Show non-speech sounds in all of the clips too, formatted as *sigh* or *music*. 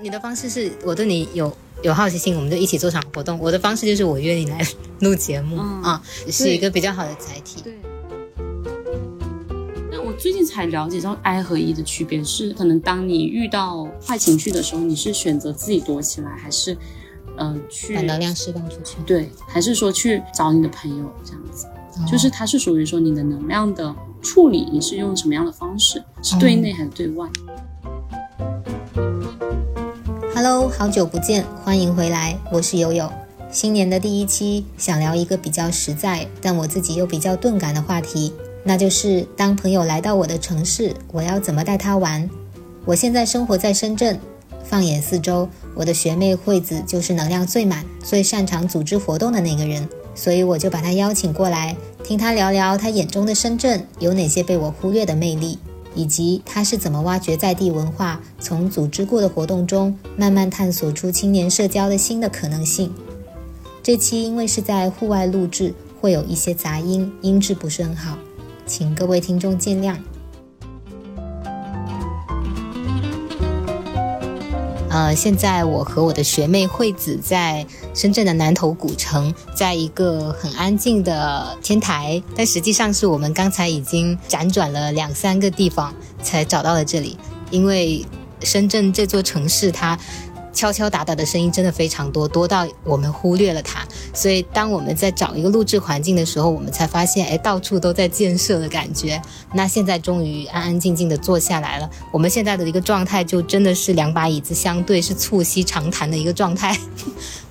你的方式是我对你有有好奇心，我们就一起做场活动。我的方式就是我约你来录节目啊，是一个比较好的载体。对。那我最近才了解到 I 和 E 的区别是，可能当你遇到坏情绪的时候，你是选择自己躲起来，还是嗯去把能量释放出去？对，还是说去找你的朋友这样子？就是它是属于说你的能量的处理，你是用什么样的方式？是对内还是对外？Hello，好久不见，欢迎回来，我是悠悠。新年的第一期，想聊一个比较实在，但我自己又比较钝感的话题，那就是当朋友来到我的城市，我要怎么带他玩？我现在生活在深圳，放眼四周，我的学妹惠子就是能量最满、最擅长组织活动的那个人，所以我就把她邀请过来，听她聊聊她眼中的深圳有哪些被我忽略的魅力。以及他是怎么挖掘在地文化，从组织过的活动中慢慢探索出青年社交的新的可能性。这期因为是在户外录制，会有一些杂音，音质不是很好，请各位听众见谅。呃，现在我和我的学妹惠子在深圳的南头古城，在一个很安静的天台，但实际上是我们刚才已经辗转了两三个地方才找到了这里，因为深圳这座城市它。敲敲打打的声音真的非常多，多到我们忽略了它。所以，当我们在找一个录制环境的时候，我们才发现，哎，到处都在建设的感觉。那现在终于安安静静的坐下来了。我们现在的一个状态，就真的是两把椅子相对，是促膝长谈的一个状态。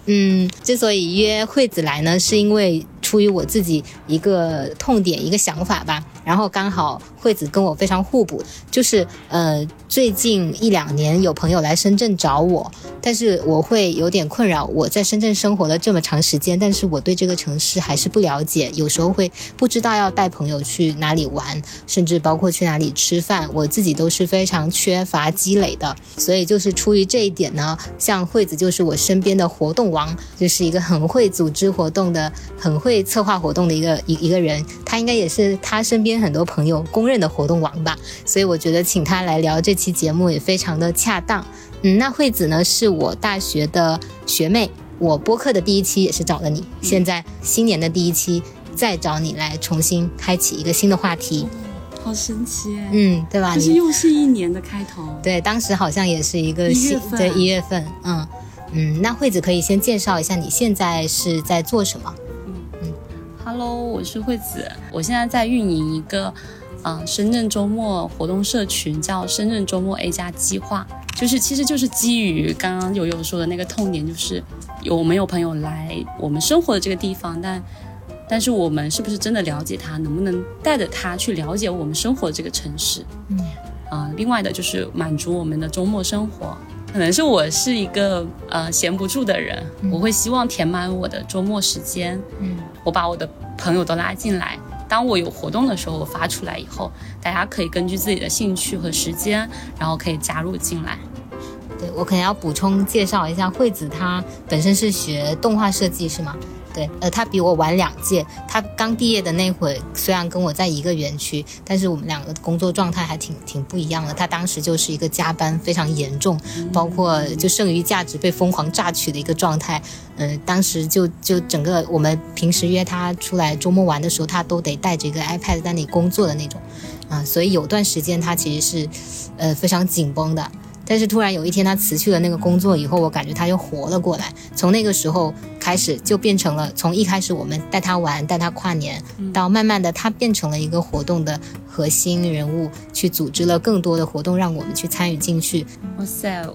嗯，之所以约惠子来呢，是因为出于我自己一个痛点，一个想法吧。然后刚好惠子跟我非常互补，就是呃，最近一两年有朋友来深圳找我，但是我会有点困扰。我在深圳生活了这么长时间，但是我对这个城市还是不了解，有时候会不知道要带朋友去哪里玩，甚至包括去哪里吃饭，我自己都是非常缺乏积累的。所以就是出于这一点呢，像惠子就是我身边的活动。王就是一个很会组织活动的、很会策划活动的一个一一个人，他应该也是他身边很多朋友公认的活动王吧。所以我觉得请他来聊这期节目也非常的恰当。嗯，那惠子呢是我大学的学妹，我播客的第一期也是找了你，现在新年的第一期再找你来重新开启一个新的话题，好神奇哎，嗯，对吧？就是又是一年的开头，对，当时好像也是一个一月份，对，一月份，嗯。嗯，那惠子可以先介绍一下你现在是在做什么？，Hello，我是惠子，我现在在运营一个，嗯，深圳周末活动社群，叫深圳周末 A 加计划，就是其实就是基于刚刚悠悠说的那个痛点，就是有没有朋友来我们生活的这个地方，但但是我们是不是真的了解他，能不能带着他去了解我们生活的这个城市？嗯，啊，另外的就是满足我们的周末生活。可能是我是一个呃闲不住的人，我会希望填满我的周末时间。嗯，我把我的朋友都拉进来，当我有活动的时候，我发出来以后，大家可以根据自己的兴趣和时间，然后可以加入进来。对我可能要补充介绍一下，惠子她本身是学动画设计，是吗？对，呃，他比我晚两届。他刚毕业的那会，虽然跟我在一个园区，但是我们两个工作状态还挺挺不一样的。他当时就是一个加班非常严重，包括就剩余价值被疯狂榨取的一个状态。嗯，当时就就整个我们平时约他出来周末玩的时候，他都得带着一个 iPad 在那里工作的那种。啊，所以有段时间他其实是，呃，非常紧绷的。但是突然有一天，他辞去了那个工作以后，我感觉他又活了过来。从那个时候开始，就变成了从一开始我们带他玩、带他跨年，到慢慢的他变成了一个活动的核心人物，去组织了更多的活动，让我们去参与进去。哇塞，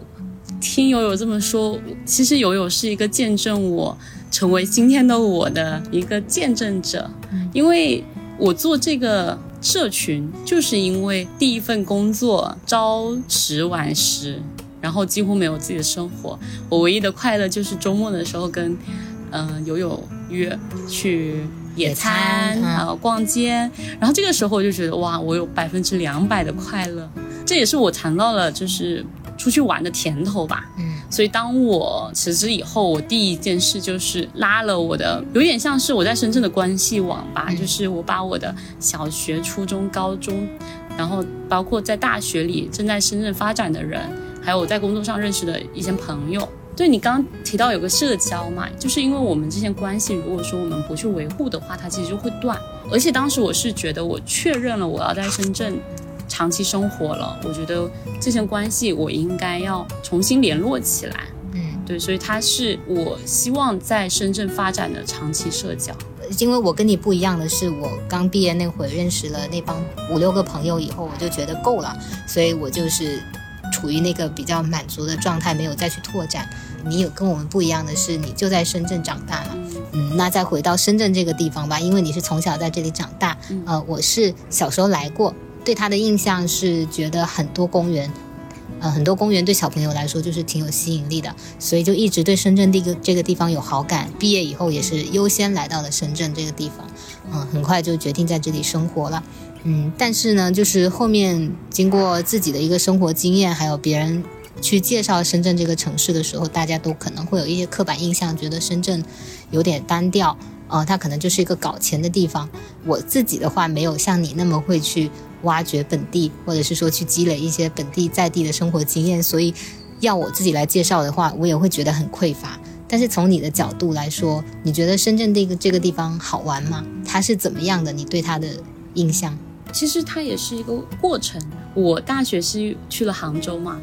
听友友这么说，其实友友是一个见证我成为今天的我的一个见证者，因为我做这个。社群就是因为第一份工作朝十晚十，然后几乎没有自己的生活。我唯一的快乐就是周末的时候跟，嗯，友友约去野餐，然后逛街。然后这个时候我就觉得哇，我有百分之两百的快乐。这也是我尝到了就是出去玩的甜头吧。嗯。所以，当我辞职以后，我第一件事就是拉了我的，有点像是我在深圳的关系网吧，就是我把我的小学、初中、高中，然后包括在大学里正在深圳发展的人。还有我在工作上认识的一些朋友。对你刚刚提到有个社交嘛，就是因为我们之间关系，如果说我们不去维护的话，它其实就会断。而且当时我是觉得，我确认了我要在深圳长期生活了，我觉得这些关系我应该要重新联络起来。嗯，对，所以它是我希望在深圳发展的长期社交。因为我跟你不一样的是，我刚毕业那会认识了那帮五六个朋友以后，我就觉得够了，所以我就是处于那个比较满足的状态，没有再去拓展。你有跟我们不一样的是，你就在深圳长大了，嗯，那再回到深圳这个地方吧，因为你是从小在这里长大，呃，我是小时候来过，对他的印象是觉得很多公园，呃，很多公园对小朋友来说就是挺有吸引力的，所以就一直对深圳这个这个地方有好感。毕业以后也是优先来到了深圳这个地方，嗯，很快就决定在这里生活了，嗯，但是呢，就是后面经过自己的一个生活经验，还有别人。去介绍深圳这个城市的时候，大家都可能会有一些刻板印象，觉得深圳有点单调，呃，它可能就是一个搞钱的地方。我自己的话，没有像你那么会去挖掘本地，或者是说去积累一些本地在地的生活经验，所以要我自己来介绍的话，我也会觉得很匮乏。但是从你的角度来说，你觉得深圳这个这个地方好玩吗？它是怎么样的？你对它的印象？其实它也是一个过程。我大学是去了杭州嘛。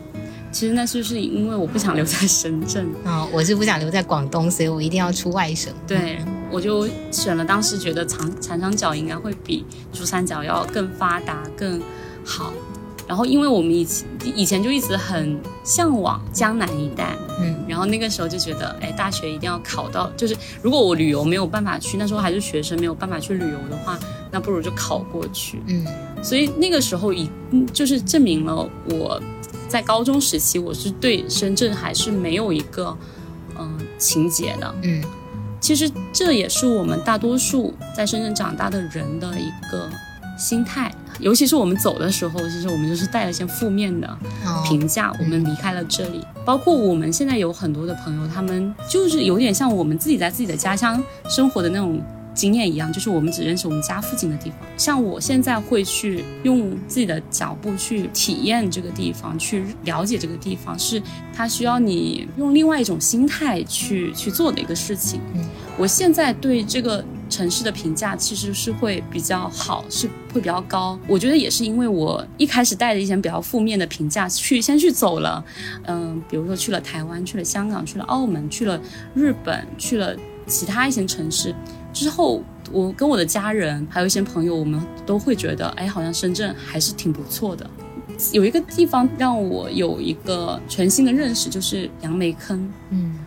其实那是不是因为我不想留在深圳啊？我是不想留在广东，所以我一定要出外省。对，我就选了当时觉得长长三角应该会比珠三角要更发达更好。然后因为我们以前以前就一直很向往江南一带，嗯，然后那个时候就觉得，哎，大学一定要考到，就是如果我旅游没有办法去，那时候还是学生没有办法去旅游的话，那不如就考过去，嗯。所以那个时候已就是证明了我。在高中时期，我是对深圳还是没有一个嗯情节的。嗯，其实这也是我们大多数在深圳长大的人的一个心态。尤其是我们走的时候，其实我们就是带了一些负面的评价。我们离开了这里，包括我们现在有很多的朋友，他们就是有点像我们自己在自己的家乡生活的那种。经验一样，就是我们只认识我们家附近的地方。像我现在会去用自己的脚步去体验这个地方，去了解这个地方，是它需要你用另外一种心态去去做的一个事情。嗯，我现在对这个城市的评价其实是会比较好，是会比较高。我觉得也是因为我一开始带着一些比较负面的评价去先去走了，嗯，比如说去了台湾，去了香港，去了澳门，去了日本，去了其他一些城市。之后，我跟我的家人还有一些朋友，我们都会觉得，哎，好像深圳还是挺不错的。有一个地方让我有一个全新的认识，就是杨梅坑。嗯，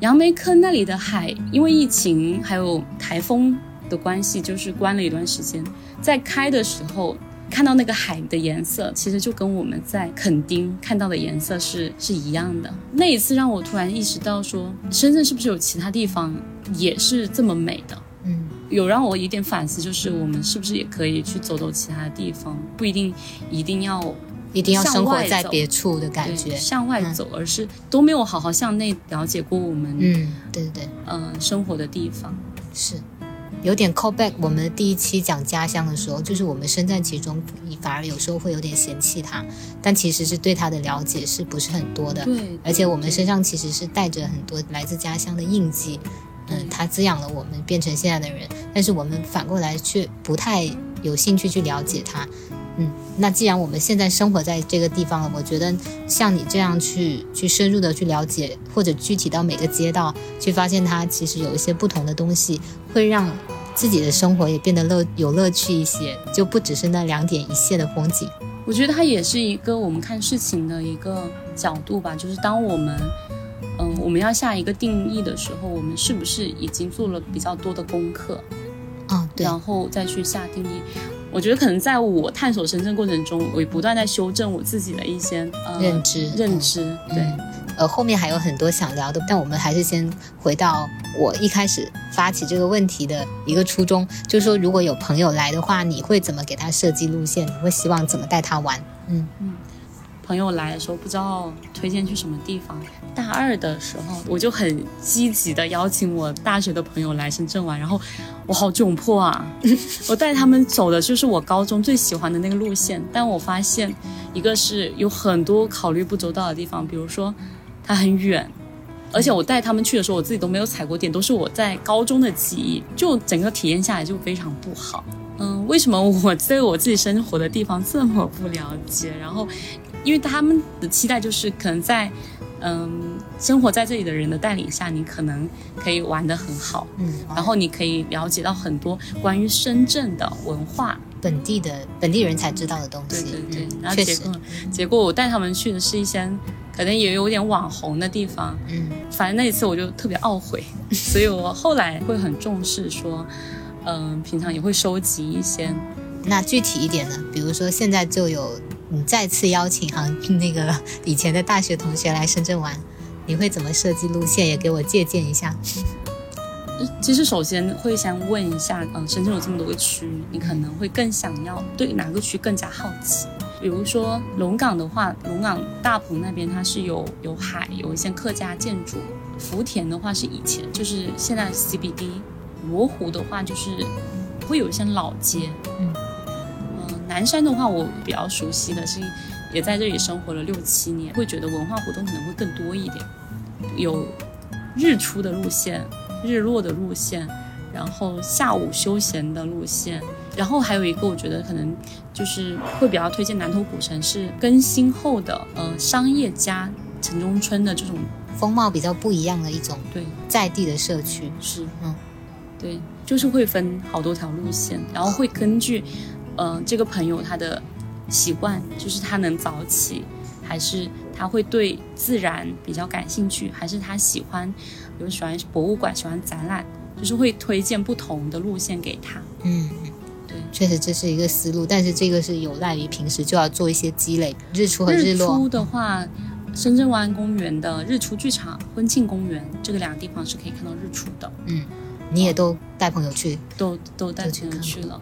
杨梅坑那里的海，因为疫情还有台风的关系，就是关了一段时间。在开的时候，看到那个海的颜色，其实就跟我们在垦丁看到的颜色是是一样的。那一次让我突然意识到，说深圳是不是有其他地方也是这么美的？嗯，有让我有点反思，就是我们是不是也可以去走走其他的地方，不一定一定要一定要生活在别处的感觉，向外走，而是都没有好好向内了解过我们，嗯，对对对，嗯，生活的地方是有点 call back。我们第一期讲家乡的时候，就是我们身在其中，你反而有时候会有点嫌弃它，但其实是对它的了解是不是很多的？对，而且我们身上其实是带着很多来自家乡的印记。嗯，它滋养了我们变成现在的人，但是我们反过来却不太有兴趣去了解它。嗯，那既然我们现在生活在这个地方了，我觉得像你这样去去深入的去了解，或者具体到每个街道去发现它其实有一些不同的东西，会让自己的生活也变得乐有乐趣一些，就不只是那两点一线的风景。我觉得它也是一个我们看事情的一个角度吧，就是当我们。嗯，我们要下一个定义的时候，我们是不是已经做了比较多的功课？啊，对，然后再去下定义。我觉得可能在我探索深圳过程中，我也不断在修正我自己的一些认知。认知，对。呃，后面还有很多想聊的，但我们还是先回到我一开始发起这个问题的一个初衷，就是说，如果有朋友来的话，你会怎么给他设计路线？你会希望怎么带他玩？嗯嗯。朋友来的时候不知道推荐去什么地方。大二的时候，我就很积极的邀请我大学的朋友来深圳玩，然后我好窘迫啊！*laughs* 我带他们走的就是我高中最喜欢的那个路线，但我发现一个是有很多考虑不周到的地方，比如说它很远。而且我带他们去的时候，我自己都没有踩过点，都是我在高中的记忆，就整个体验下来就非常不好。嗯，为什么我对我自己生活的地方这么不了解？然后，因为他们的期待就是可能在，嗯，生活在这里的人的带领下，你可能可以玩得很好，嗯，然后你可以了解到很多关于深圳的文化，本地的本地人才知道的东西。对对对，嗯然后，结果结果我带他们去的是一些可能也有点网红的地方，嗯。反正那一次我就特别懊悔，*laughs* 所以我后来会很重视说，嗯、平常也会收集一些，那具体一点呢？比如说现在就有你再次邀请哈 *laughs* 那个以前的大学同学来深圳玩，你会怎么设计路线？也给我借鉴一下。*laughs* 其实首先会先问一下，嗯、深圳有这么多个区，你可能会更想要对哪个区更加好奇。比如说龙岗的话，龙岗大鹏那边它是有有海，有一些客家建筑；福田的话是以前就是现在是 CBD；罗湖的话就是会有一些老街。嗯嗯，南山的话我比较熟悉的是，也在这里生活了六七年，会觉得文化活动可能会更多一点，有日出的路线、日落的路线，然后下午休闲的路线，然后还有一个我觉得可能就是会比较推荐南头古城是更新后的呃商业加城中村的这种风貌比较不一样的一种对。在地的社区。是。嗯。对，就是会分好多条路线，然后会根据，呃，这个朋友他的习惯，就是他能早起，还是他会对自然比较感兴趣，还是他喜欢，比如喜欢博物馆、喜欢展览，就是会推荐不同的路线给他。嗯，对，确实这是一个思路，但是这个是有赖于平时就要做一些积累，日出和日落。出的话，深圳湾公园的日出剧场、婚庆公园这个两个地方是可以看到日出的，嗯，你也都带朋友去。都都带朋友去了。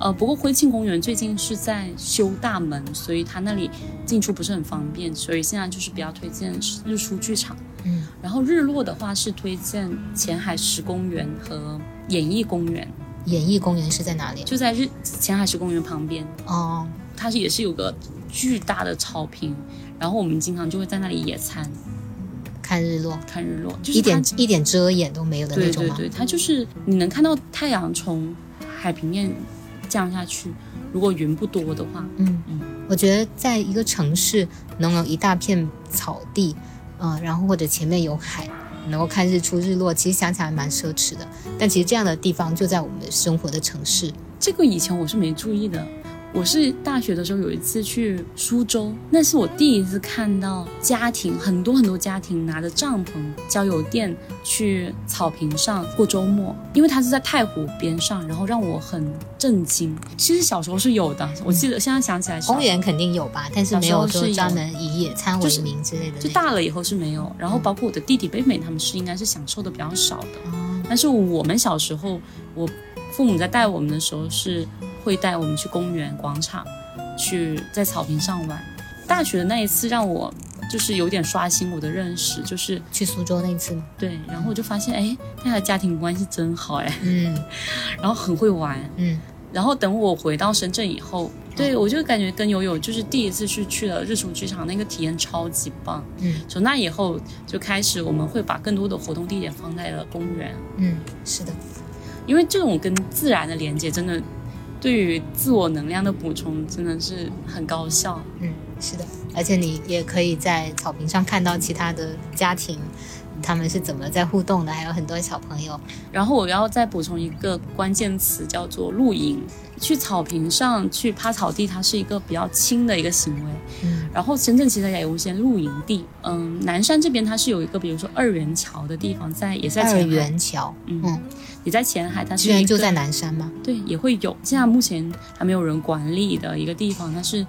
呃，不过婚庆公园最近是在修大门，所以它那里进出不是很方便，所以现在就是比较推荐日出剧场。嗯，然后日落的话是推荐前海石公园和演艺公园，演艺公园是在哪里？就在日前海石公园旁边，哦，它是也是有个巨大的草坪，然后我们经常就会在那里野餐看日落，看日落，就是一点一点遮掩都没有的那种吗？对对对，它就是你能看到太阳从海平面降下去，如果云不多的话，嗯嗯，我觉得在一个城市能有一大片草地，嗯、然后或者前面有海，能够看日出日落，其实想起来蛮奢侈的。但其实这样的地方就在我们生活的城市。这个以前我是没注意的。我是大学的时候有一次去苏州，那是我第一次看到家庭很多很多家庭拿着帐篷、交友垫去草坪上过周末，因为它是在太湖边上，然后让我很震惊。其实小时候是有的，我记得现在想起来小，公园肯定有吧，但是没有说专门以野餐为名之类的。就大了以后是没有。然后包括我的弟弟妹妹他们是应该是享受的比较少的。哦，但是我们小时候，我父母在带我们的时候是会带我们去公园、广场，去在草坪上玩。大学的那一次让我就是有点刷新我的认识，就是去苏州那一次吗？对，然后我就发现，哎，大家的家庭关系真好，哎，嗯 *laughs* 然后很会玩。嗯，然后等我回到深圳以后，对我就感觉跟友友就是第一次去去了日出剧场，那个体验超级棒。嗯，从那以后就开始，我们会把更多的活动地点放在了公园。嗯，是的，因为这种跟自然的连接，真的对于自我能量的补充，真的是很高效。嗯，是的，而且你也可以在草坪上看到其他的家庭，他们是怎么在互动的，还有很多小朋友。然后我要再补充一个关键词，叫做露营。去草坪上去趴草地，它是一个比较轻的一个行为。嗯然后深圳其实也有一些露营地，嗯，南山这边它是有一个，比如说二元桥的地方，在也在二前海，元桥，嗯嗯，也在前海，它是居然就在南山吗？对，也会有。现在目前还没有人管理的一个地方，但是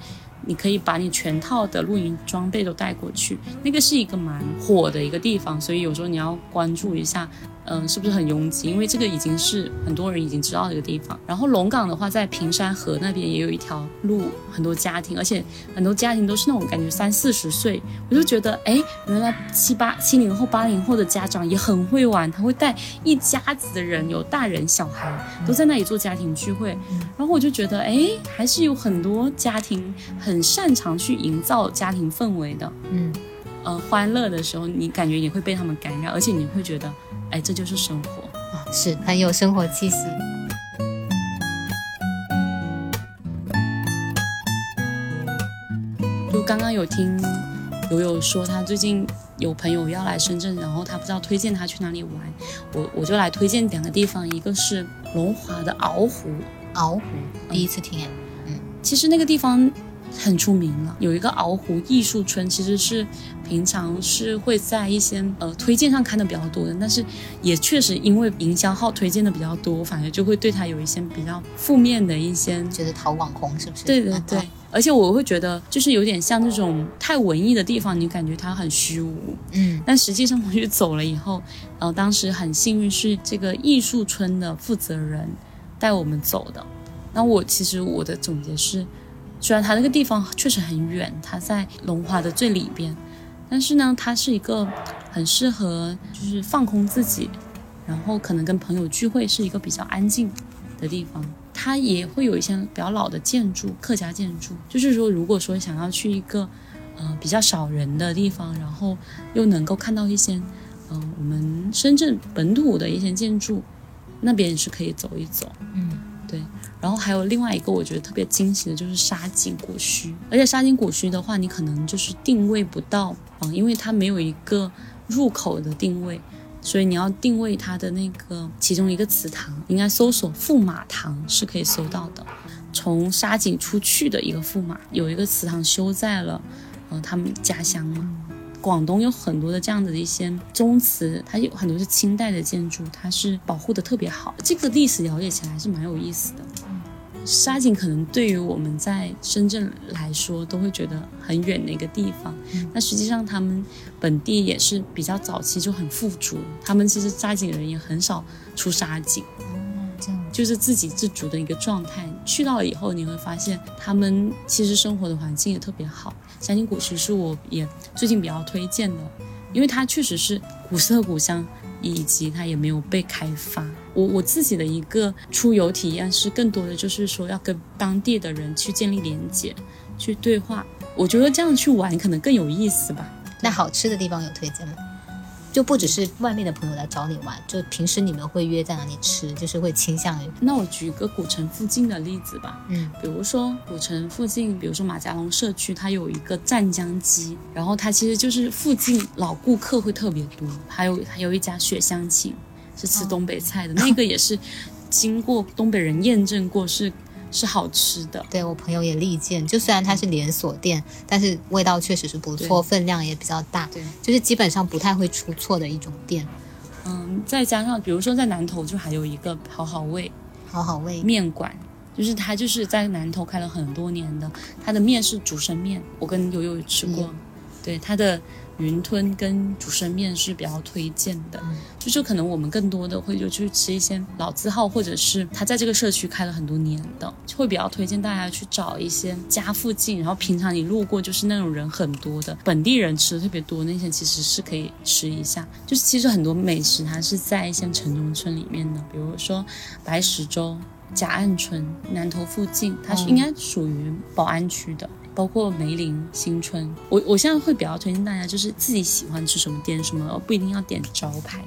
你可以把你全套的露营装备都带过去。那个是一个蛮火的一个地方，所以有时候你要关注一下。嗯，是不是很拥挤？因为这个已经是很多人已经知道的一个地方。然后龙岗的话，在平山河那边也有一条路，很多家庭，而且很多家庭都是那种感觉三四十岁，我就觉得，哎，原来七八七零后、八零后的家长也很会玩，他会带一家子的人，有大人小孩，都在那里做家庭聚会。然后我就觉得，哎，还是有很多家庭很擅长去营造家庭氛围的。嗯，呃，欢乐的时候，你感觉也会被他们感染，而且你会觉得。哎，这就是生活啊，是很有生活气息。就刚刚有听友友说，他最近有朋友要来深圳，然后他不知道推荐他去哪里玩，我我就来推荐两个地方，一个是龙华的鳌湖，鳌湖第一次听哎，嗯，其实那个地方。很出名了，有一个鳌湖艺术村，其实是平常是会在一些呃推荐上看的比较多的，但是也确实因为营销号推荐的比较多，反而就会对它有一些比较负面的一些，觉得淘网红是不是？对对对，而且我会觉得就是有点像这种太文艺的地方，你感觉它很虚无，嗯，但实际上我去走了以后，呃，当时很幸运是这个艺术村的负责人带我们走的，那我其实我的总结是。虽然它那个地方确实很远，它在龙华的最里边，但是呢，它是一个很适合就是放空自己，然后可能跟朋友聚会是一个比较安静的地方。它也会有一些比较老的建筑，客家建筑。就是说，如果说想要去一个呃比较少人的地方，然后又能够看到一些嗯我们深圳本土的一些建筑，那边是可以走一走。嗯。然后还有另外一个我觉得特别惊喜的就是沙井古墟，而且沙井古墟的话，你可能就是定位不到，嗯，因为它没有一个入口的定位，所以你要定位它的那个其中一个祠堂，应该搜索驸马堂是可以搜到的。从沙井出去的一个驸马，有一个祠堂修在了，呃，他们家乡嘛。广东有很多的这样的一些宗祠，它有很多是清代的建筑，它是保护的特别好。这个历史了解起来还是蛮有意思的。沙井可能对于我们在深圳来说都会觉得很远的一个地方，那实际上他们本地也是比较早期就很富足，他们其实沙井人也很少出沙井。哦，这样就是自给自足的一个状态。去到了以后，你会发现他们其实生活的环境也特别好。沙井古石是我也最近比较推荐的，因为它确实是古色古香，以及它也没有被开发。我我自己的一个出游体验是更多的就是说要跟当地的人去建立连接，去对话。我觉得这样去玩可能更有意思吧。那好吃的地方有推荐吗？就不只是外面的朋友来找你玩，就平时你们会约在哪里吃？就是会倾向于……那我举一个古城附近的例子吧，嗯，比如说古城附近，比如说马家龙社区，它有一个湛江鸡，然后它其实就是附近老顾客会特别多。还有还有一家雪乡情，是吃东北菜的，那个也是经过东北人验证过是。是好吃的，对我朋友也力荐。就虽然它是连锁店，但是味道确实是不错，分量也比较大，对，就是基本上不太会出错的一种店。嗯，再加上比如说在南头就还有一个好好味，好好味面馆，就是它就是在南头开了很多年的，它的面是竹升面，我跟悠悠吃过，对它的。云吞跟竹升面是比较推荐的，就是可能我们更多的会就去吃一些老字号，或者是他在这个社区开了很多年的，就会比较推荐大家去找一些家附近，然后平常你路过就是那种人很多的 *laughs* 本地人吃的特别多那些，其实是可以吃一下。就是其实很多美食它是在一些城中村里面的，比如说白石洲、甲岸村、南头附近，它是应该属于宝安区的。包括梅林新春，我我现在会比较推荐大家，就是自己喜欢吃什么点什么，不一定要点招牌，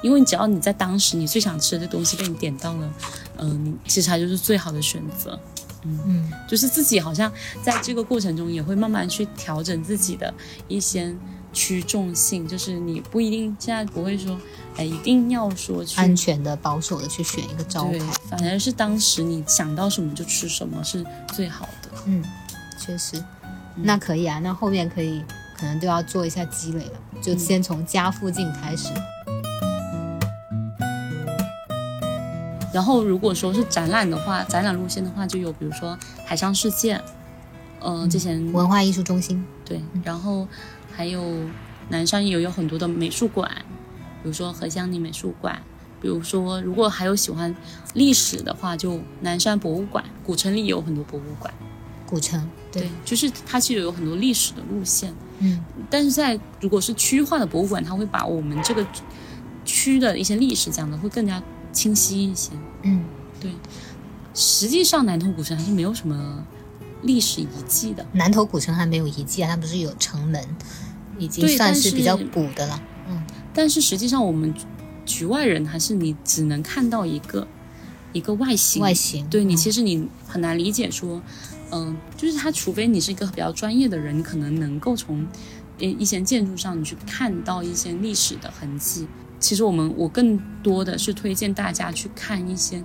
因为只要你在当时你最想吃的东西被你点到了，嗯，你其实它就是最好的选择，嗯。嗯，就是自己好像在这个过程中也会慢慢去调整自己的一些趋重性，就是你不一定现在不会说，哎，一定要说安全的、保守的去选一个招牌，反而是当时你想到什么就吃什么是最好的，嗯。确实，那可以啊。那后面可以，可能都要做一下积累了。就先从家附近开始。然后，如果说是展览的话，展览路线的话，就有比如说海上世界，呃，之前文化艺术中心，对。然后还有南山也有有很多的美术馆，比如说何香里美术馆，比如说如果还有喜欢历史的话，就南山博物馆，古城里有很多博物馆。古城，对，就是它其实有很多历史的路线，嗯，但是在如果是区域化的博物馆，它会把我们这个区的一些历史讲的会更加清晰一些，嗯，对。实际上，南通古城还是没有什么历史遗迹的。南头古城还没有遗迹啊，它不是有城门，已经算是比较古的了，嗯。但是实际上，我们局外人还是你只能看到一个一个外形，外形，对你其实你很难理解说。嗯，就是它，除非你是一个比较专业的人，你可能能够从一一些建筑上你去看到一些历史的痕迹。其实我们我更多的是推荐大家去看一些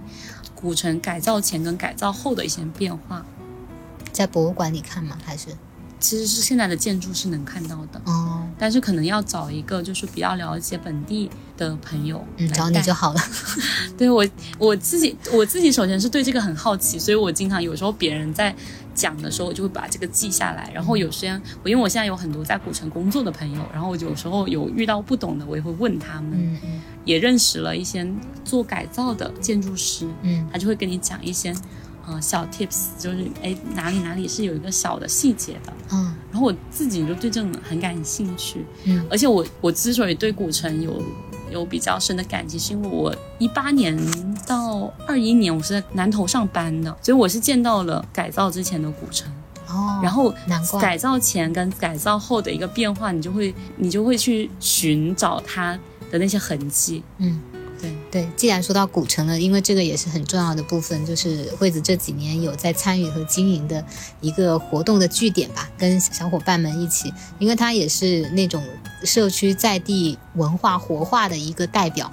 古城改造前跟改造后的一些变化。在博物馆里看吗？还是？其实是现在的建筑是能看到的哦，但是可能要找一个就是比较了解本地的朋友，嗯，找你就好了。*laughs* 对我我自己我自己首先是对这个很好奇，所以我经常有时候别人在讲的时候，我就会把这个记下来。然后有时间我因为我现在有很多在古城工作的朋友，然后我有时候有遇到不懂的，我也会问他们。嗯嗯，也认识了一些做改造的建筑师，嗯，他就会跟你讲一些。呃，小 tips 就是哎，哪里哪里是有一个小的细节的，嗯，然后我自己就对这种很感兴趣，嗯，而且我我之所以对古城有有比较深的感情，是因为我一八年到二一年我是在南头上班的，所以我是见到了改造之前的古城，哦，然后改造前跟改造后的一个变化，你就会你就会去寻找它的那些痕迹，嗯。对对，既然说到古城了，因为这个也是很重要的部分，就是惠子这几年有在参与和经营的一个活动的据点吧，跟小伙伴们一起，因为他也是那种社区在地文化活化的一个代表。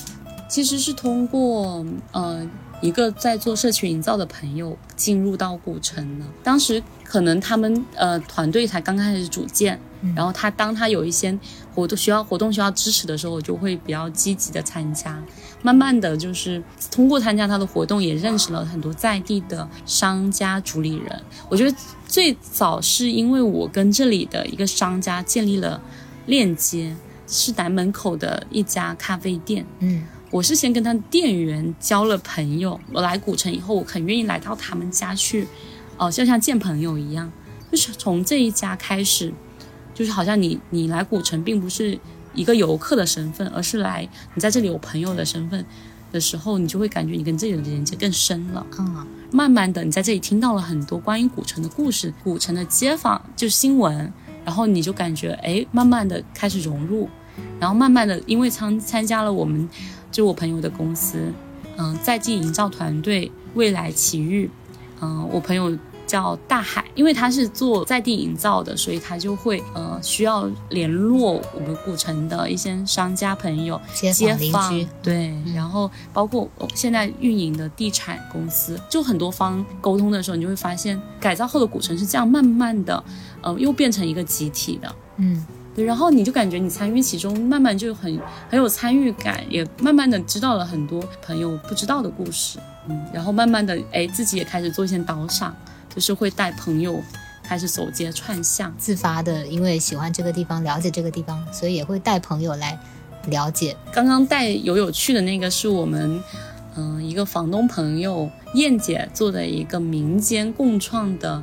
其实是通过呃一个在做社区营造的朋友进入到古城的，当时可能他们呃团队才刚开始组建。然后他当他有一些活动需要活动需要支持的时候，我就会比较积极的参加。慢慢的就是通过参加他的活动，也认识了很多在地的商家主理人。我觉得最早是因为我跟这里的一个商家建立了链接，是南门口的一家咖啡店。嗯，我是先跟他店员交了朋友。我来古城以后，我很愿意来到他们家去，哦，就像见朋友一样。就是从这一家开始。就是好像你你来古城并不是一个游客的身份，而是来你在这里有朋友的身份的时候，你就会感觉你跟这里的连接更深了。嗯，慢慢的你在这里听到了很多关于古城的故事，古城的街坊就是新闻，然后你就感觉哎，慢慢的开始融入，然后慢慢的因为参参加了我们就我朋友的公司，嗯，在地营造团队未来奇遇，嗯，我朋友。叫大海，因为他是做在地营造的，所以他就会呃需要联络我们古城的一些商家朋友、街坊对，然后包括现在运营的地产公司，就很多方沟通的时候，你就会发现改造后的古城是这样慢慢的，呃，又变成一个集体的，嗯，对，然后你就感觉你参与其中，慢慢就很很有参与感，也慢慢的知道了很多朋友不知道的故事，嗯，然后慢慢的哎自己也开始做一些导赏。就是会带朋友开始走街串巷，自发的，因为喜欢这个地方，了解这个地方，所以也会带朋友来了解。刚刚带友友去的那个是我们，嗯，一个房东朋友燕姐做的一个民间共创的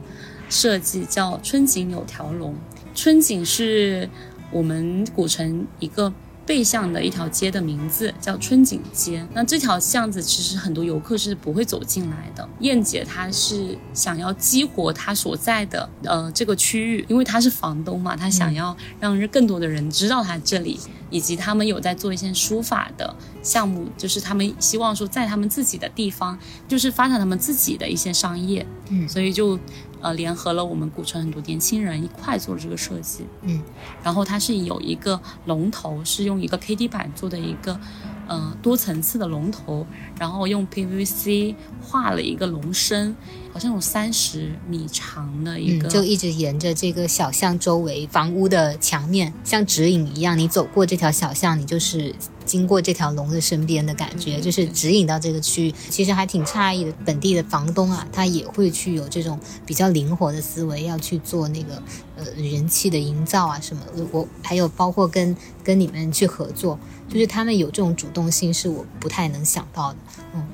设计，叫春景有条龙。春景是我们古城一个。背向的一条街的名字叫春景街。那这条巷子其实很多游客是不会走进来的。燕姐她是想要激活她所在的呃这个区域，因为她是房东嘛，她想要让更多的人知道她这里，以及他们有在做一些书法的项目，就是他们希望说在他们自己的地方，就是发展他们自己的一些商业。嗯，所以就。呃，联合了我们古城很多年轻人一块做了这个设计，嗯，然后它是有一个龙头，是用一个 K D 板做的一个，呃，多层次的龙头，然后用 P V C 画了一个龙身，好像有三十米长的一个，就一直沿着这个小巷周围房屋的墙面，像指引一样，你走过这条小巷，你就是经过这条龙的身边的感觉，就是指引到这个区域，其实还挺诧异的。本地的房东啊，他也会去有这种比较灵活的思维，要去做那个呃人气的营造啊什么。我还有包括跟跟你们去合作，就是他们有这种主动性，是我不太能想到的。嗯，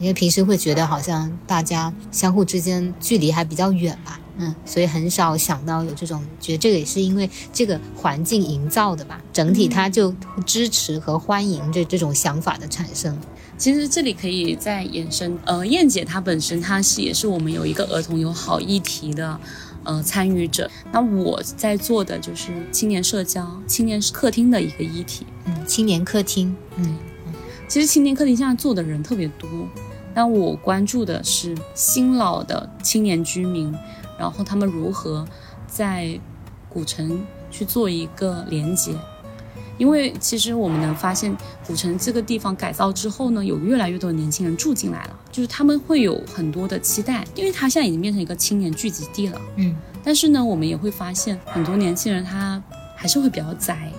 因为平时会觉得好像大家相互之间距离还比较远吧。嗯，所以很少想到有这种，觉得这个也是因为这个环境营造的吧，整体它就支持和欢迎这这种想法的产生。其实这里可以再延伸，呃，燕姐她本身她是也是我们有一个儿童友好议题的，呃，参与者。那我在做的就是青年社交、青年客厅的一个议题。嗯，青年客厅，嗯嗯，其实青年客厅现在做的人特别多，但我关注的是新老的青年居民。然后他们如何在古城去做一个连接？因为其实我们能发现，古城这个地方改造之后呢，有越来越多的年轻人住进来了，就是他们会有很多的期待，因为它现在已经变成一个青年聚集地了。嗯，但是呢，我们也会发现很多年轻人他还是会比较宅。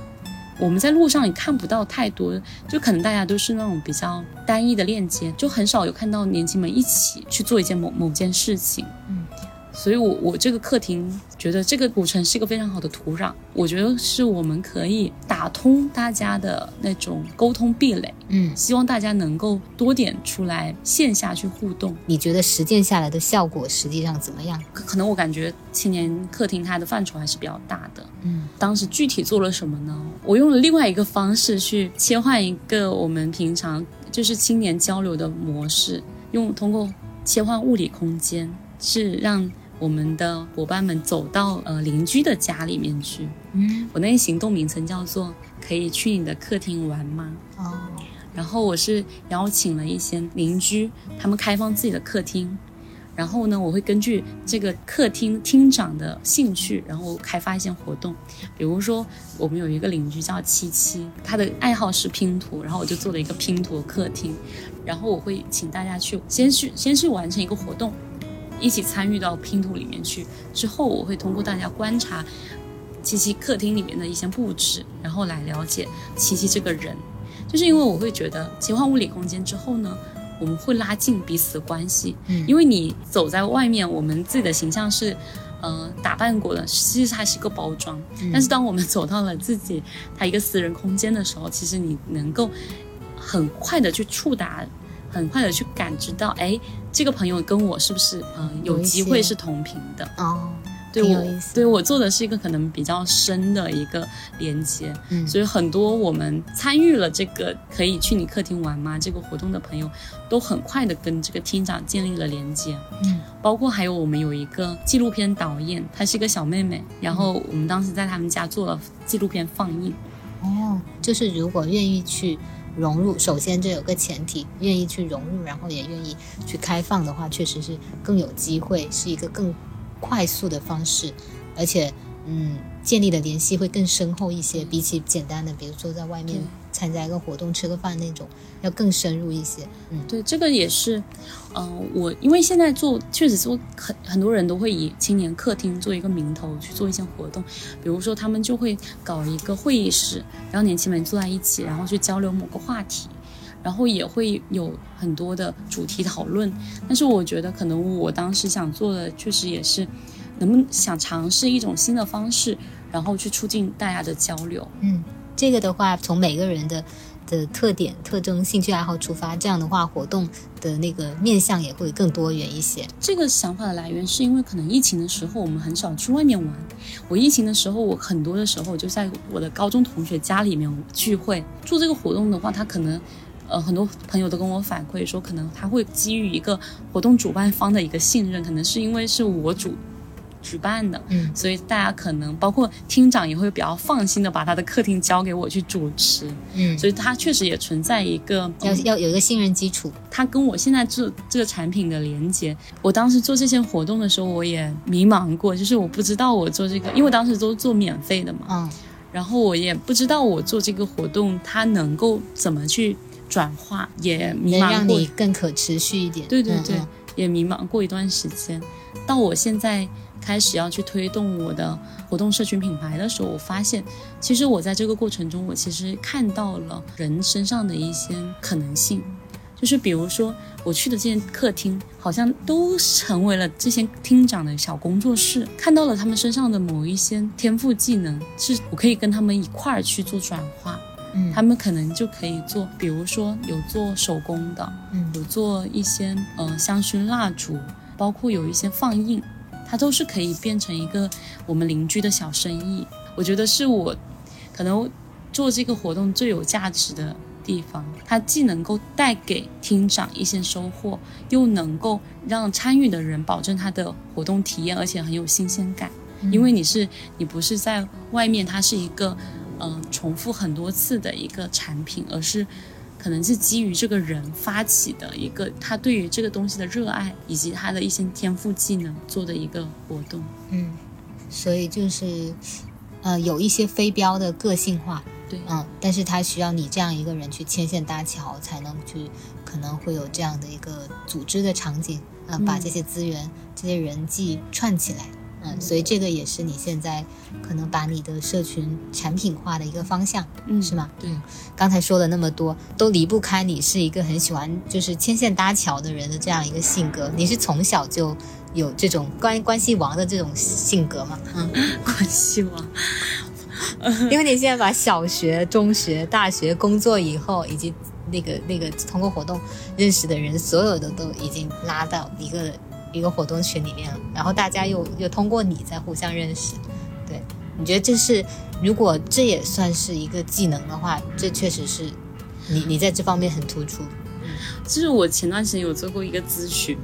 我们在路上也看不到太多，就可能大家都是那种比较单一的链接，就很少有看到年轻们一起去做一件某某件事情。嗯。所以，我我这个客厅觉得这个古城是一个非常好的土壤，我觉得是我们可以打通大家的那种沟通壁垒。嗯，希望大家能够多点出来线下去互动。你觉得实践下来的效果实际上怎么样？可能我感觉青年客厅它的范畴还是比较大的。嗯，当时具体做了什么呢？我用了另外一个方式去切换一个我们平常就是青年交流的模式，用通过切换物理空间，是让。我们的伙伴们走到呃邻居的家里面去，嗯，我那个行动名称叫做“可以去你的客厅玩吗？”哦，然后我是邀请了一些邻居，他们开放自己的客厅，然后呢，我会根据这个客厅厅长的兴趣，然后开发一些活动，比如说我们有一个邻居叫七七，他的爱好是拼图，然后我就做了一个拼图客厅，然后我会请大家去先去先去完成一个活动。一起参与到拼图里面去之后，我会通过大家观察七七客厅里面的一些布置，然后来了解七七这个人。就是因为我会觉得切换物理空间之后呢，我们会拉近彼此的关系。嗯，因为你走在外面，我们自己的形象是呃打扮过的，其实它是一个包装。但是当我们走到了自己他一个私人空间的时候，其实你能够很快的去触达。很快的去感知到，哎，这个朋友跟我是不是嗯有机会是同频的？哦？对我对我做的是一个可能比较深的一个连接，嗯，所以很多我们参与了这个可以去你客厅玩吗这个活动的朋友，都很快的跟这个厅长建立了连接，嗯，包括还有我们有一个纪录片导演，她是一个小妹妹，然后我们当时在他们家做了纪录片放映，哦，就是如果愿意去。融入，首先这有个前提，愿意去融入，然后也愿意去开放的话，确实是更有机会，是一个更快速的方式，而且，嗯，建立的联系会更深厚一些，比起简单的，比如说在外面。参加一个活动吃个饭那种，要更深入一些。嗯，对，这个也是，嗯，我因为现在做，确实做很很多人都会以青年客厅做一个名头去做一些活动，比如说他们就会搞一个会议室，然后年轻人坐在一起，然后去交流某个话题，然后也会有很多的主题讨论。但是我觉得可能我当时想做的，确实也是，能不能想尝试一种新的方式，然后去促进大家的交流。嗯。这个的话，从每个人的的特点、特征、兴趣爱好出发，这样的话，活动的那个面向也会更多元一些。这个想法的来源是因为可能疫情的时候，我们很少去外面玩。我疫情的时候，我很多的时候就在我的高中同学家里面聚会。做这个活动的话，他可能，呃，很多朋友都跟我反馈说，可能他会基于一个活动主办方的一个信任，可能是因为是我主。举办的，嗯，所以大家可能包括厅长也会比较放心的把他的客厅交给我去主持，嗯，所以他确实也存在一个要要有一个信任基础。他跟我现在做这个产品的连接，我当时做这些活动的时候，我也迷茫过，就是我不知道我做这个，因为当时都做免费的嘛，嗯，然后我也不知道我做这个活动它能够怎么去转化，也迷茫你更可持续一点。对对对，也迷茫过一段时间，到我现在。开始要去推动我的活动社群品牌的时候，我发现，其实我在这个过程中，我其实看到了人身上的一些可能性。就是比如说，我去的这些客厅，好像都成为了这些厅长的小工作室，看到了他们身上的某一些天赋技能，是我可以跟他们一块儿去做转化。嗯，他们可能就可以做，比如说有做手工的，嗯有做一些呃香薰蜡烛，包括有一些放映，它都是可以变成一个我们邻居的小生意。我觉得是我可能做这个活动最有价值的地方，它既能够带给厅长一些收获，又能够让参与的人保证他的活动体验，而且很有新鲜感。因为你是你不是在外面，它是一个嗯、呃重复很多次的一个产品，而是可能是基于这个人发起的一个他对于这个东西的热爱，以及他的一些天赋技能做的一个活动。嗯，所以就是呃有一些非标的个性化，对，嗯，但是他需要你这样一个人去牵线搭桥，才能去可能会有这样的一个组织的场景，啊、嗯。把这些资源、这些人际串起来，嗯，所以这个也是你现在可能把你的社群产品化的一个方向，嗯是吗？对嗯，刚才说了那么多，都离不开你是一个很喜欢就是牵线搭桥的人的这样一个性格，你是从小就有这种关关系王的这种性格吗？嗯。*laughs* 关系王，因为你现在把小学、中学、大学工作以后，以及那个那个通过活动认识的人，所有的都已经拉到一个一个活动群里面，然后大家又又通过你在互相认识，对，你觉得这是如果这也算是一个技能的话，这确实是你你在这方面很突出，嗯。就是我前段时间有做过一个咨询，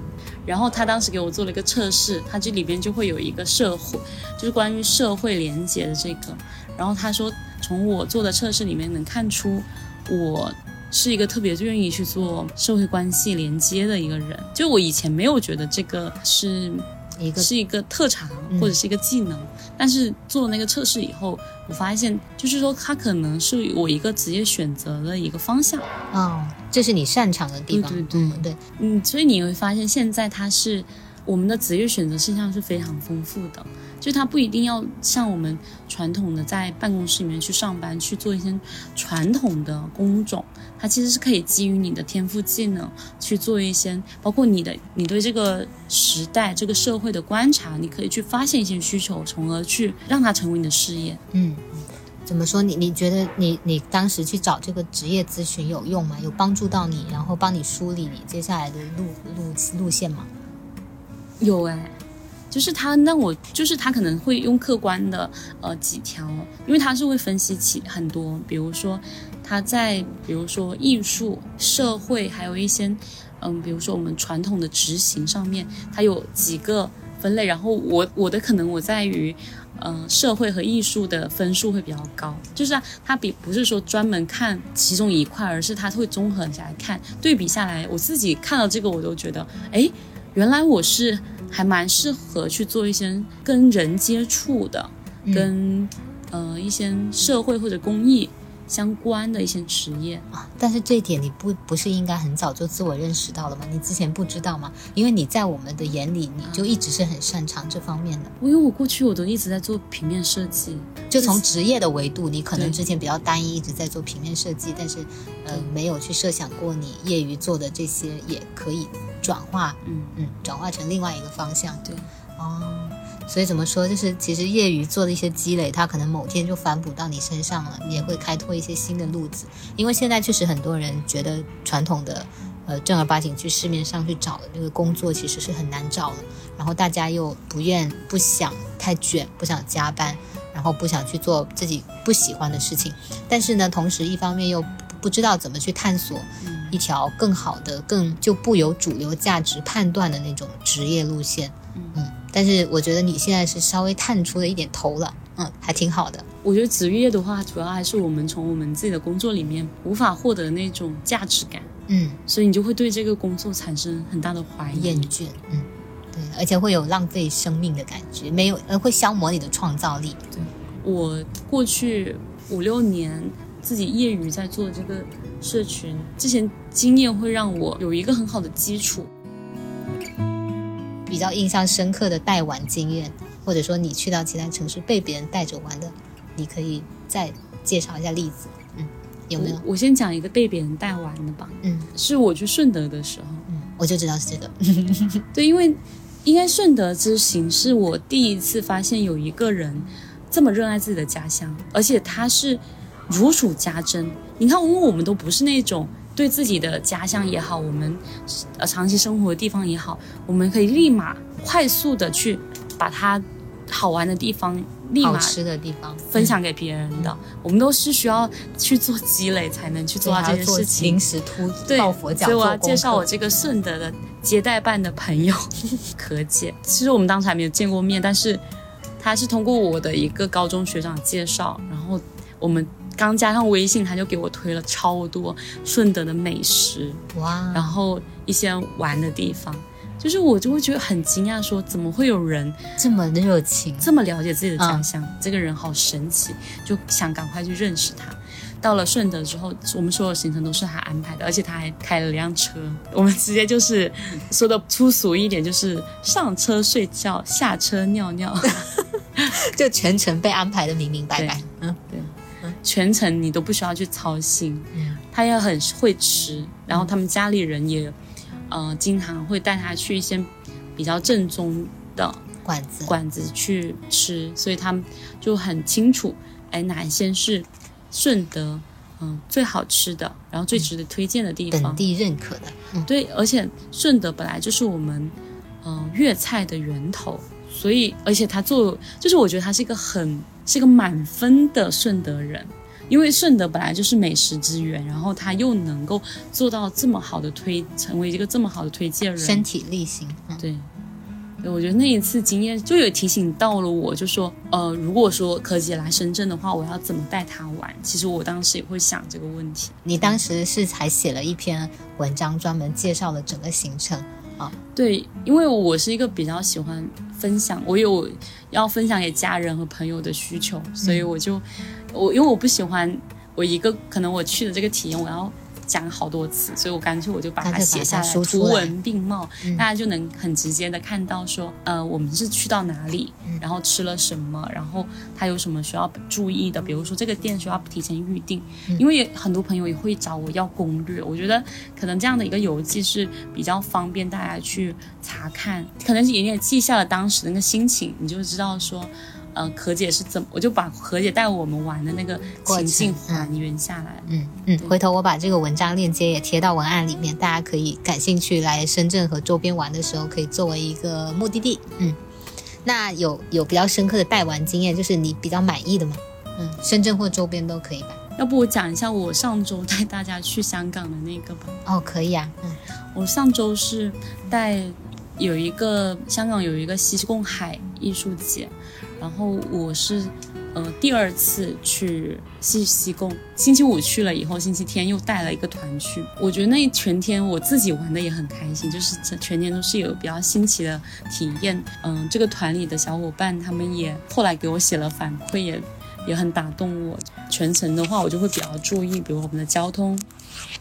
然后他当时给我做了一个测试，他这里边就会有一个社会，就是关于社会连接的这个。然后他说，从我做的测试里面能看出，我是一个特别愿意去做社会关系连接的一个人。就我以前没有觉得这个是一个是一个特长嗯。或者是一个技能，但是做了那个测试以后，我发现就是说他可能是我一个职业选择的一个方向。哦，这是你擅长的地方，对对对。嗯对，嗯，所以你会发现现在它是我们的职业选择实际上是非常丰富的，就它不一定要像我们传统的在办公室里面去上班去做一些传统的工种，它其实是可以基于你的天赋技能去做一些，包括你的你对这个时代这个社会的观察，你可以去发现一些需求，从而去让它成为你的事业。嗯，怎么说？你你觉得你你当时去找这个职业咨询有用吗？有帮助到你，然后帮你梳理你接下来的路路路线吗？有哎、就是他让我，就是他可能会用客观的呃几条，因为他是会分析起很多，比如说他在比如说艺术、社会，还有一些嗯，比如说我们传统的执行上面，它有几个分类，然后我我的可能我在于。嗯，社会和艺术的分数会比较高，就是啊它比不是说专门看其中一块，而是它会综合起来看，对比下来，我自己看到这个我都觉得，哎，原来我是还蛮适合去做一些跟人接触的，嗯跟呃一些社会或者公益相关的一些职业。啊，但是这一点你不不是应该很早就自我认识到了吗？你之前不知道吗？因为你在我们的眼里，你就一直是很擅长这方面的。因为我过去我都一直在做平面设计，就从职业的维度，你可能之前比较单一，一直在做平面设计，但是呃没有去设想过你业余做的这些也可以转化，嗯，嗯，转化成另外一个方向。对，哦，所以怎么说，就是其实业余做的一些积累，它可能某天就反哺到你身上了，你也会开拓一些新的路子。因为现在确实很多人觉得传统的，呃，正儿八经去市面上去找的这个工作其实是很难找的，然后大家又不愿不想太卷，不想加班，然后不想去做自己不喜欢的事情，但是呢，同时一方面又不不知道怎么去探索嗯一条更好的、更就不由主流价值判断的那种职业路线。嗯但是我觉得你现在是稍微探出了一点头了，嗯，还挺好的。我觉得职业的话，主要还是我们从我们自己的工作里面无法获得那种价值感，嗯，所以你就会对这个工作产生很大的怀疑。厌倦，嗯，对，而且会有浪费生命的感觉，没有，呃，会消磨你的创造力。对我过去五六年自己业余在做这个社群，之前经验会让我有一个很好的基础。比较印象深刻的带玩经验，或者说你去到其他城市被别人带着玩的，你可以再介绍一下例子。嗯，有没有？我先讲一个被别人带玩的吧。嗯是我去顺德的时候，嗯，我就知道是这个。*laughs* 对，因为应该顺德之行是我第一次发现有一个人这么热爱自己的家乡，而且他是如数家珍。你看，因为我们都不是那种对自己的家乡也好，我们呃长期生活的地方也好，我们可以立马快速的去把它好玩的地方立马好吃的地方分享给别人的。我们都是需要去做积累才能去做到这件事情。临时突对，抱佛脚，所以我要介绍我这个顺德的接待办的朋友 *laughs* 可姐。其实我们当时还没有见过面，但是她是通过我的一个高中学长介绍，然后我们刚加上微信，他就给我推了超多顺德的美食，哇，然后一些玩的地方。就是我就会觉得很惊讶，说怎么会有人这么热情，这么了解自己的家嗯。乡，这个人好神奇，就想赶快去认识他。到了顺德之后，我们所有行程都是他安排的，而且他还开了辆车，我们直接就是说的粗俗一点，就是上车睡觉，下车尿尿，*laughs* 就全程被安排的明明白白。嗯全程你都不需要去操心。嗯他也很会吃，然后他们家里人也，呃，经常会带他去一些比较正宗的馆子，馆子去吃，所以他们就很清楚，哎，哪一些是顺德嗯最好吃的，然后最值得推荐的地方。本地认可的。嗯对，而且顺德本来就是我们嗯、呃粤菜的源头，所以而且他做就是我觉得他是一个很是一个满分的顺德人。因为顺德本来就是美食之源，然后他又能够做到这么好的推，成为一个这么好的推荐人，身体力行。嗯对，对我觉得那一次经验就有提醒到了我，就说，呃，如果说柯姐来深圳的话，我要怎么带她玩？其实我当时也会想这个问题。你当时是才写了一篇文章，专门介绍了整个行程啊。对，因为我是一个比较喜欢分享，我有要分享给家人和朋友的需求，所以我就，我因为我不喜欢我一个可能我去的这个体验，我要。讲好多次，所以我干脆我就把它写下来，图文并茂，嗯。大家就能很直接的看到说，呃，我们是去到哪里，嗯。然后吃了什么，然后他有什么需要注意的，比如说这个店需要提前预定，嗯。因为很多朋友也会找我要攻略，我觉得可能这样的一个游记是比较方便大家去查看，可能你也记下了当时那个心情，你就知道说。呃，可姐是怎么？我就把何姐带我们玩的那个情境嗯还原下来。嗯嗯，回头我把这个文章链接也贴到文案里面，大家可以感兴趣来深圳和周边玩的时候，可以作为一个目的地。嗯，那有有比较深刻的带玩经验，就是你比较满意的吗？嗯，深圳或周边都可以吧？要不我讲一下我上周带大家去香港的那个吧。哦，可以啊。嗯我上周是带有一个香港有一个西贡海艺术节，然后我是呃第二次去西西贡，星期五去了以后，星期天又带了一个团去。我觉得那全天我自己玩的也很开心，就是这全天都是有比较新奇的体验。嗯，这个团里的小伙伴他们也后来给我写了反馈，也也很打动我。全程的话，我就会比较注意，比如我们的交通，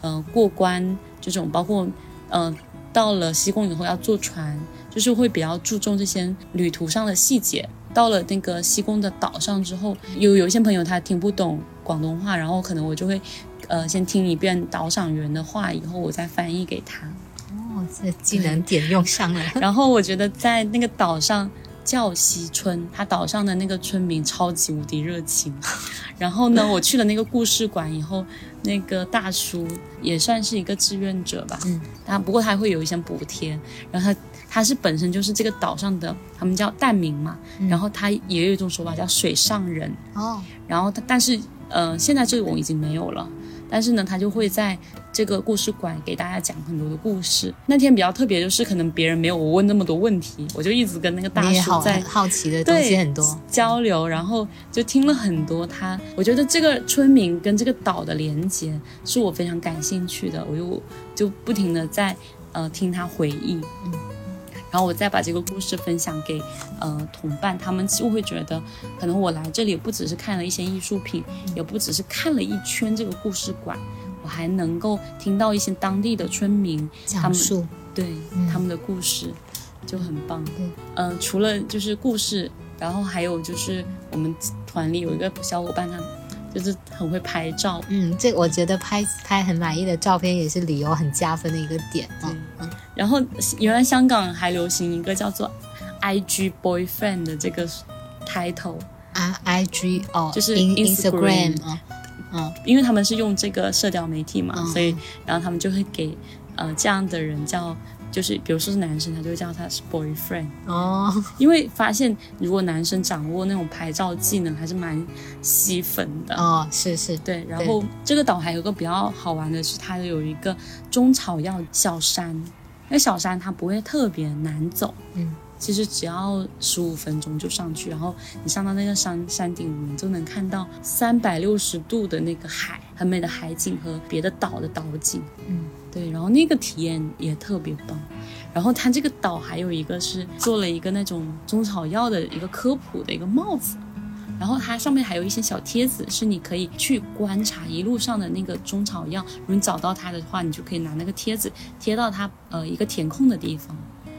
嗯、过关这种，包括嗯、呃到了西贡以后要坐船，就是会比较注重这些旅途上的细节。到了那个西贡的岛上之后，有有一些朋友他听不懂广东话，然后可能我就会，呃，先听一遍导赏员的话，以后我再翻译给他。哦，这技能点用上了。*laughs* 然后我觉得在那个岛上叫西村，他岛上的那个村民超级无敌热情。*laughs* 然后呢，我去了那个故事馆以后，那个大叔也算是一个志愿者吧，嗯，他不过他会有一些补贴，然后他他是本身就是这个岛上的，他们叫蛋民嘛，嗯然后他也有一种说法叫水上人，哦，然后他但是呃现在这种已经没有了，但是呢他就会在这个故事馆给大家讲很多的故事。那天比较特别就是可能别人没有我问那么多问题，我就一直跟那个大叔在好奇的东西很多。交流，然后就听了很多他，我觉得这个村民跟这个岛的连接是我非常感兴趣的，我就就不停的在呃听他回忆，嗯，然后我再把这个故事分享给呃同伴，他们就会觉得，可能我来这里不只是看了一些艺术品，也不只是看了一圈这个故事馆，我还能够听到一些当地的村民他们讲述，对、嗯。他们的故事，就很棒。对，嗯、除了就是故事，然后还有就是我们团里有一个小伙伴，他就是很会拍照，嗯，这我觉得拍拍很满意的照片也是旅游很加分的一个点。嗯嗯，然后原来香港还流行一个叫做 IG boyfriend 的这个 title，啊，I G 哦，就是 in Instagram 嗯。因为他们是用这个社交媒体嘛，嗯。所以然后他们就会给呃这样的人叫，就是比如说是男生，他就会叫他是 boyfriend，哦，因为发现如果男生掌握那种拍照技能，还是蛮吸粉的。哦，是是，对，然后这个岛还有个比较好玩的是，它有一个中草药小山，那小山它不会特别难走，嗯，其实只要十五分钟就上去，然后你上到那个山山顶，你就能看到三百六十度的那个海，很美的海景和别的岛的岛景，嗯，对，然后那个体验也特别棒。然后它这个岛还有一个是做了一个那种中草药的一个科普的一个帽子，然后它上面还有一些小贴纸，是你可以去观察一路上的那个中草药。如果你找到它的话，你就可以拿那个贴纸贴到它呃一个填空的地方，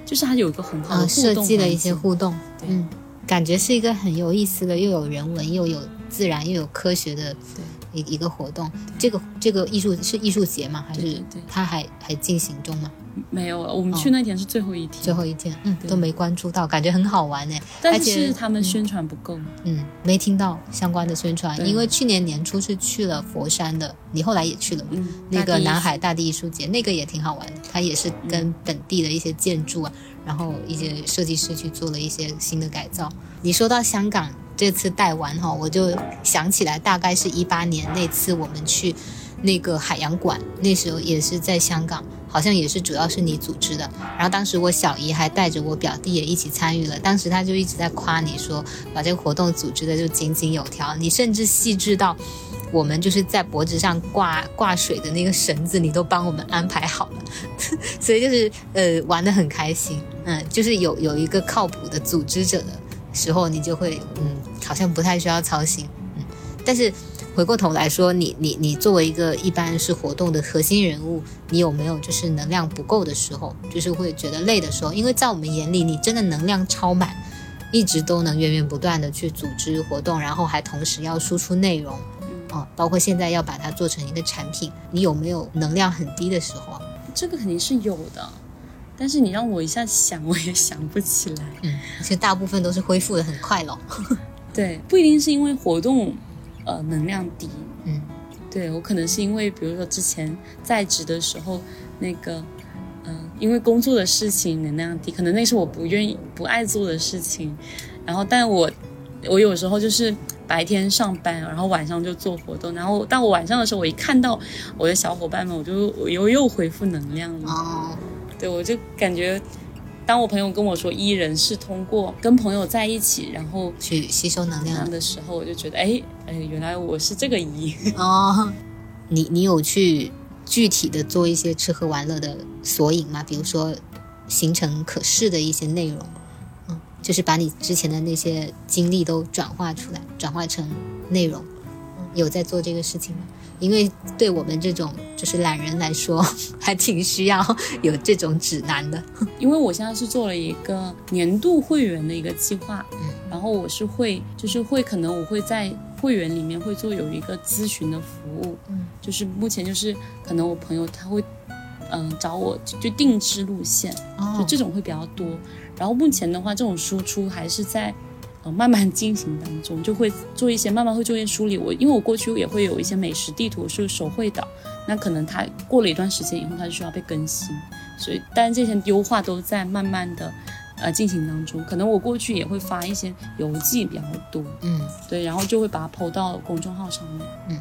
就是它有一个很好的设计的一些互动，对嗯，感觉是一个很有意思的，又有人文又有自然又有科学的对一一个活动。这个这个艺术是艺术节吗？还是它还还进行中吗？没有，我们去那天是最后一天，最后一天，嗯，都没关注到，感觉很好玩呢。但是他们宣传不够。嗯，没听到相关的宣传，因为去年年初是去了佛山的，你后来也去了嘛？嗯，那个南海大地艺术节，那个也挺好玩的，它也是跟本地的一些建筑啊，然后一些设计师去做了一些新的改造。你说到香港这次带完哈，我就想起来，大概是一八年那次我们去那个海洋馆，那时候也是在香港，好像也是主要是你组织的。然后当时我小姨还带着我表弟也一起参与了，当时他就一直在夸你说把这个活动组织的就井井有条，你甚至细致到。我们就是在脖子上挂挂水的那个绳子，你都帮我们安排好了，*laughs* 所以就是呃玩的很开心，嗯，就是有有一个靠谱的组织者的时候，你就会嗯好像不太需要操心，嗯，但是回过头来说，你你你作为一个一般是活动的核心人物，你有没有就是能量不够的时候，就是会觉得累的时候？因为在我们眼里，你真的能量超满，一直都能源源不断的去组织活动，然后还同时要输出内容。啊，包括现在要把它做成一个产品，你有没有能量很低的时候啊？这个肯定是有的，但是你让我一下想，我也想不起来。嗯，其实大部分都是恢复的很快咯。对，不一定是因为活动，呃，能量低。嗯，对我可能是因为，比如说之前在职的时候，那个，嗯、因为工作的事情能量低，可能那是我不愿意、不爱做的事情。然后，但我我有时候就是白天上班，然后晚上就做活动，然后但我晚上的时候，我一看到我的小伙伴们，我就我又又恢复能量了。哦，对，我就感觉，当我朋友跟我说伊人是通过跟朋友在一起，然后去吸收能量的时候，我就觉得，哎哎，原来我是这个伊。*laughs* 哦。你你有去具体的做一些吃喝玩乐的索引吗？比如说形成可视的一些内容，嗯，就是把你之前的那些经历都转化出来，转化成内容。嗯，有在做这个事情吗？因为对我们这种就是懒人来说，*laughs* 还挺需要有这种指南的。*laughs* 因为我现在是做了一个年度会员的一个计划，嗯，然后我是会，就是会可能我会在会员里面会做有一个咨询的服务，嗯，就是目前就是可能我朋友他会，嗯、找我就就定制路线，哦就这种会比较多。然后目前的话，这种输出还是在呃慢慢进行当中，就会做一些慢慢会做一些梳理。我因为我过去也会有一些美食地图是手绘的，那可能它过了一段时间以后，它就需要被更新。所以，但是这些优化都在慢慢的呃进行当中。可能我过去也会发一些游记比较多，嗯，对，然后就会把它 PO 到公众号上面。嗯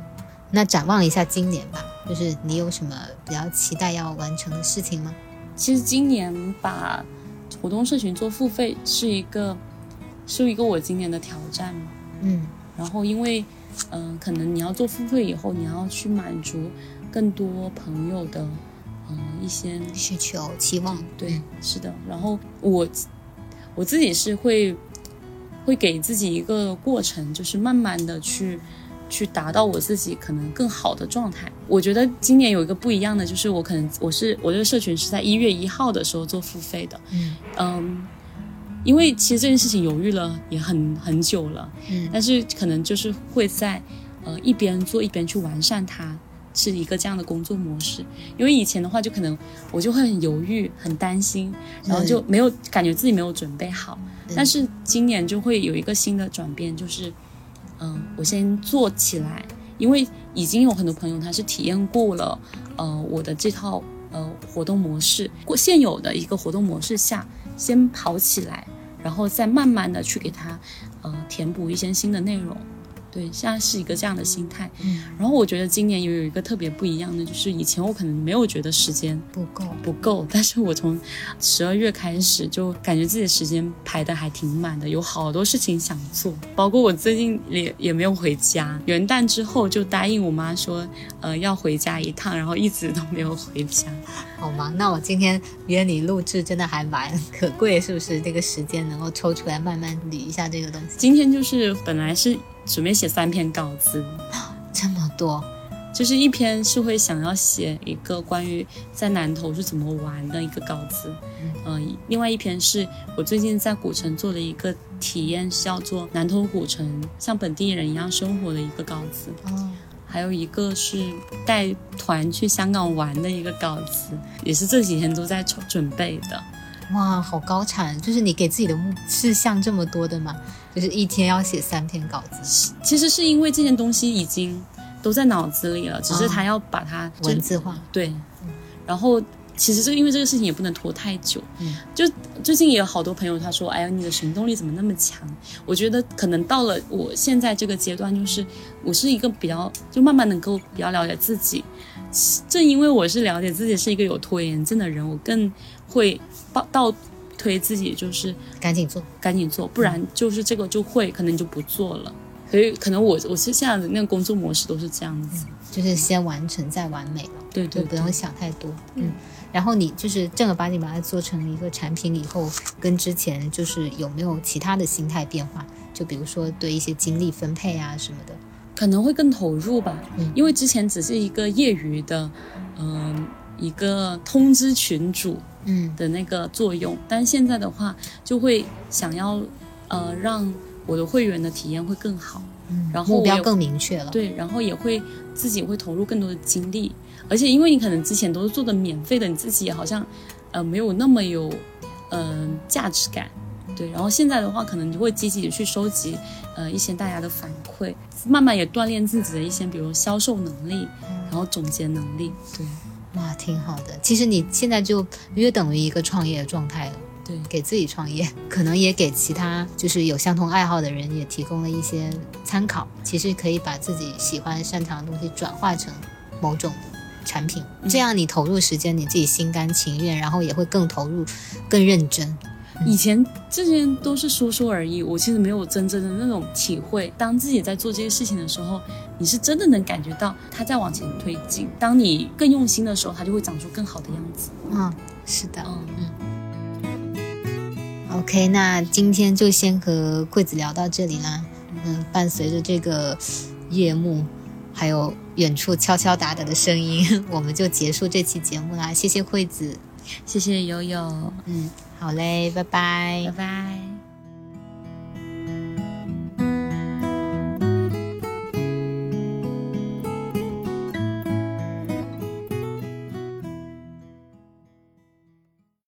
那展望一下今年吧，就是你有什么比较期待要完成的事情吗？其实今年把活动社群做付费是一个是一个我今年的挑战嘛。嗯然后因为，嗯、可能你要做付费以后，你要去满足更多朋友的，嗯、一些需求、期望，对嗯，是的。然后我我自己是会会给自己一个过程，就是慢慢的去去达到我自己可能更好的状态。我觉得今年有一个不一样的，就是我可能我是我这个社群是在一月一号的时候做付费的，嗯嗯，因为其实这件事情犹豫了也很很久了，嗯但是可能就是会在呃一边做一边去完善它，是一个这样的工作模式。因为以前的话，就可能我就会很犹豫、很担心，然后就没有感觉自己没有准备好。但是今年就会有一个新的转变，就是嗯、我先做起来，因为已经有很多朋友他是体验过了呃我的这套呃活动模式，过现有的一个活动模式下先跑起来，然后再慢慢的去给它呃填补一些新的内容。对，现在是一个这样的心态。嗯，然后我觉得今年也有一个特别不一样的，就是以前我可能没有觉得时间不够，不够，但是我从十二月开始就感觉自己的时间排的还挺满的，有好多事情想做，包括我最近也也没有回家，元旦之后就答应我妈说，呃，要回家一趟，然后一直都没有回家。好吗。那我今天约你录制，真的还蛮可贵，是不是？这个时间能够抽出来慢慢理一下这个东西，今天就是本来是准备写三篇稿子，这么多，就是一篇是会想要写一个关于在南头是怎么玩的一个稿子，嗯、另外一篇是我最近在古城做的一个体验，叫做南头古城像本地人一样生活的一个稿子，哦，还有一个是带团去香港玩的一个稿子，也是这几天都在准备的。哇，好高产！就是你给自己的目事项这么多的嘛，就是一天要写三篇稿子，其实是因为这件东西已经都在脑子里了，只是他要把它就文字化。对，然后其实这个因为这个事情也不能拖太久，嗯，就最近也有好多朋友他说，哎呀，你的行动力怎么那么强？我觉得可能到了我现在这个阶段，就是我是一个比较就慢慢能够比较了解自己，正因为我是了解自己是一个有拖延症的人，我更会倒倒推自己，就是赶紧做，赶紧做，不然就是这个就会可能你就不做了。所以可能我我是现在的那个工作模式都是这样子，就是先完成再完美了，对对不用想太多。嗯，然后你就是正儿八经把它做成一个产品以后，跟之前就是有没有其他的心态变化？就比如说对一些精力分配啊什么的。可能会更投入吧，嗯因为之前只是一个业余的，嗯、一个通知群主嗯的那个作用，但现在的话就会想要呃让我的会员的体验会更好，嗯，然后目标更明确了。对，然后也会自己会投入更多的精力，而且因为你可能之前都是做的免费的，你自己也好像呃没有那么有嗯、呃价值感。对，然后现在的话，可能你会积极的去收集，呃，一些大家的反馈，慢慢也锻炼自己的一些，比如销售能力，然后总结能力。对，哇，挺好的。其实你现在就约等于一个创业的状态了。对，给自己创业，*laughs* 可能也给其他就是有相同爱好的人也提供了一些参考。其实可以把自己喜欢擅长的东西转化成某种产品，这样你投入时间，你自己心甘情愿，然后也会更投入、更认真。以前这些都是说说而已，我其实没有真正的那种体会。当自己在做这些事情的时候，你是真的能感觉到它在往前推进。当你更用心的时候，它就会长出更好的样子。嗯，是的。嗯，OK，那今天就先和惠子聊到这里啦。嗯，伴随着这个夜幕，还有远处敲敲打打的声音，*laughs* 我们就结束这期节目啦。谢谢惠子。谢谢悠悠，嗯，好嘞，拜拜拜拜。